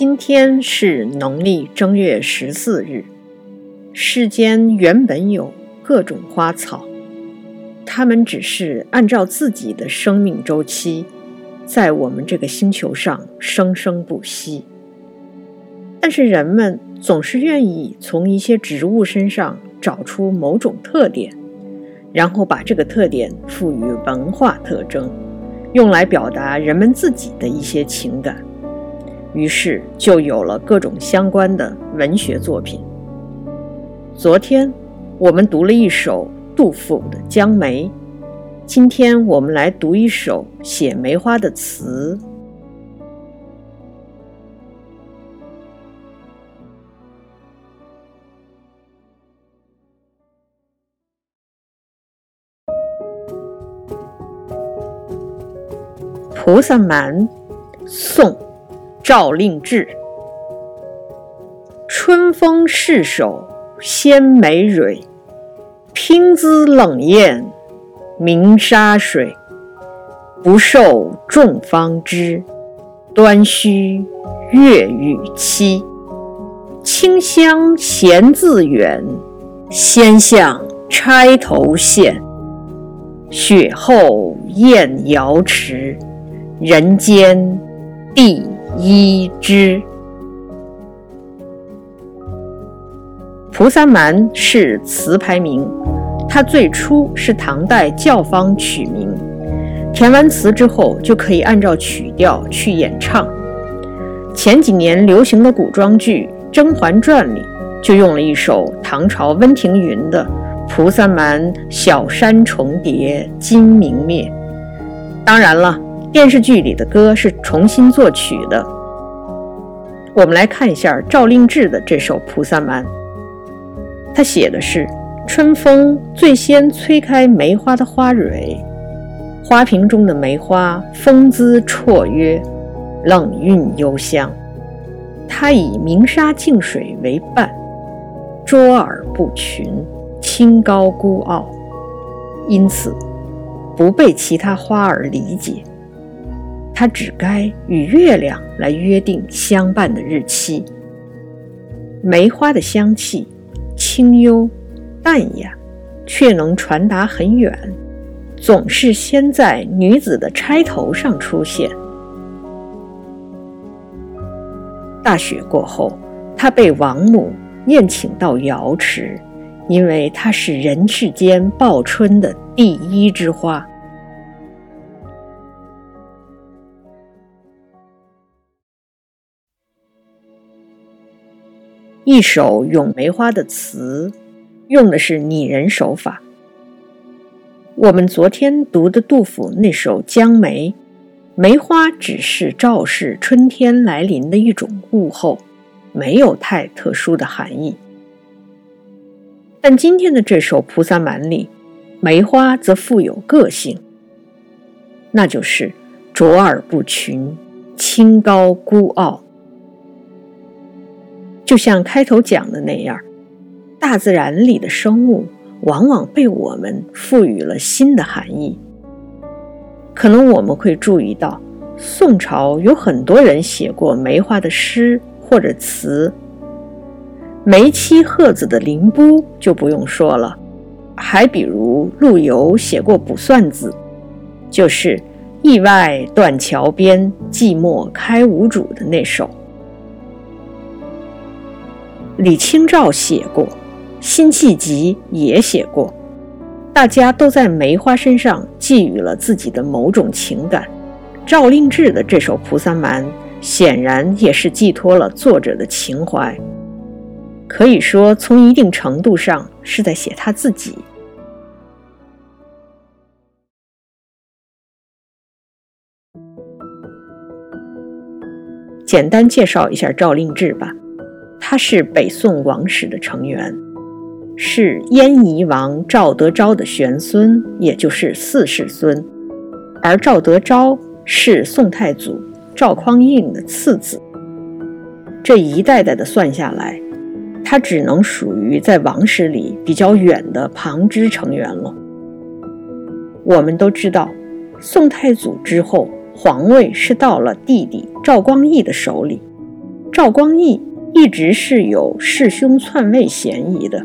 今天是农历正月十四日。世间原本有各种花草，它们只是按照自己的生命周期，在我们这个星球上生生不息。但是人们总是愿意从一些植物身上找出某种特点，然后把这个特点赋予文化特征，用来表达人们自己的一些情感。于是就有了各种相关的文学作品。昨天我们读了一首杜甫的《江梅》，今天我们来读一首写梅花的词。《菩萨蛮》宋赵令志，春风逝手鲜梅蕊，拼姿冷艳鸣沙水。不受众芳知，端须月与期。清香闲自远，先向钗头现。雪后燕遥迟，人间第。一枝。菩萨蛮是词牌名，它最初是唐代教坊取名，填完词之后就可以按照曲调去演唱。前几年流行的古装剧《甄嬛传》里就用了一首唐朝温庭筠的《菩萨蛮·小山重叠金明灭》。当然了。电视剧里的歌是重新作曲的。我们来看一下赵令志的这首《菩萨蛮》，他写的是：春风最先吹开梅花的花蕊，花瓶中的梅花风姿绰约，冷韵幽香。它以鸣沙静水为伴，卓尔不群，清高孤傲，因此不被其他花儿理解。它只该与月亮来约定相伴的日期。梅花的香气清幽淡雅，却能传达很远，总是先在女子的钗头上出现。大雪过后，它被王母宴请到瑶池，因为它是人世间报春的第一枝花。一首咏梅花的词，用的是拟人手法。我们昨天读的杜甫那首《江梅》，梅花只是昭示春天来临的一种物候，没有太特殊的含义。但今天的这首《菩萨蛮》里，梅花则富有个性，那就是卓尔不群，清高孤傲。就像开头讲的那样，大自然里的生物往往被我们赋予了新的含义。可能我们会注意到，宋朝有很多人写过梅花的诗或者词。梅妻鹤子的凌波就不用说了，还比如陆游写过《卜算子》，就是“驿外断桥边，寂寞开无主”的那首。李清照写过，辛弃疾也写过，大家都在梅花身上寄予了自己的某种情感。赵令志的这首《菩萨蛮》显然也是寄托了作者的情怀，可以说从一定程度上是在写他自己。简单介绍一下赵令志吧。他是北宋王室的成员，是燕夷王赵德昭的玄孙，也就是四世孙。而赵德昭是宋太祖赵匡胤的次子。这一代代的算下来，他只能属于在王室里比较远的旁支成员了。我们都知道，宋太祖之后，皇位是到了弟弟赵光义的手里。赵光义一直是有弑兄篡位嫌疑的，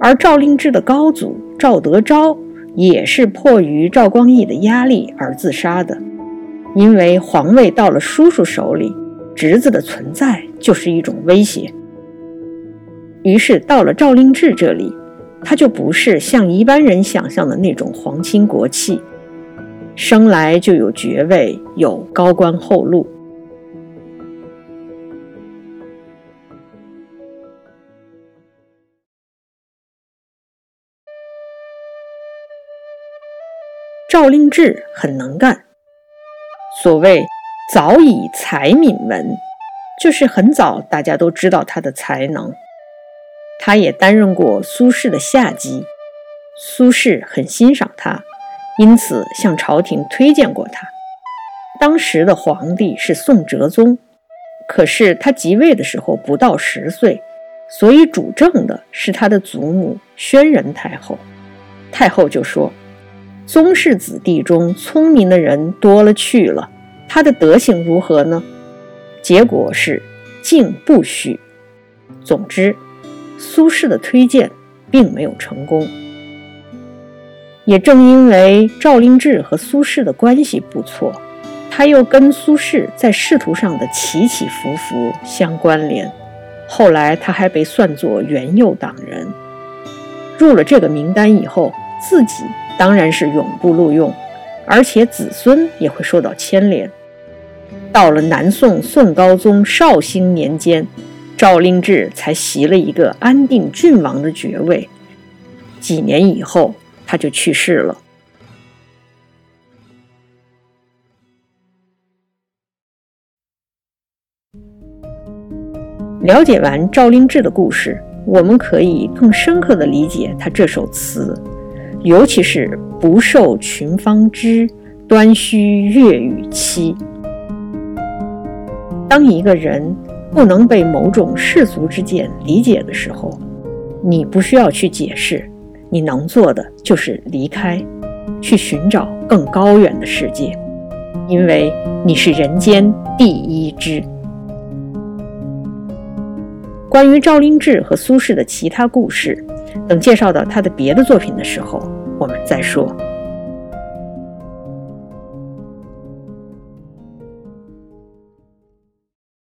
而赵令志的高祖赵德昭也是迫于赵光义的压力而自杀的。因为皇位到了叔叔手里，侄子的存在就是一种威胁。于是到了赵令志这里，他就不是像一般人想象的那种皇亲国戚，生来就有爵位，有高官厚禄。赵令制很能干。所谓“早以才敏闻”，就是很早大家都知道他的才能。他也担任过苏轼的下级，苏轼很欣赏他，因此向朝廷推荐过他。当时的皇帝是宋哲宗，可是他即位的时候不到十岁，所以主政的是他的祖母宣仁太后。太后就说。宗室子弟中聪明的人多了去了，他的德行如何呢？结果是敬不许。总之，苏轼的推荐并没有成功。也正因为赵令制和苏轼的关系不错，他又跟苏轼在仕途上的起起伏伏相关联。后来他还被算作元佑党人，入了这个名单以后，自己。当然是永不录用，而且子孙也会受到牵连。到了南宋宋高宗绍兴年间，赵令制才袭了一个安定郡王的爵位。几年以后，他就去世了。了解完赵令制的故事，我们可以更深刻地理解他这首词。尤其是不受群芳知，端须月与期。当一个人不能被某种世俗之见理解的时候，你不需要去解释，你能做的就是离开，去寻找更高远的世界，因为你是人间第一知。关于赵令制和苏轼的其他故事。等介绍到他的别的作品的时候，我们再说。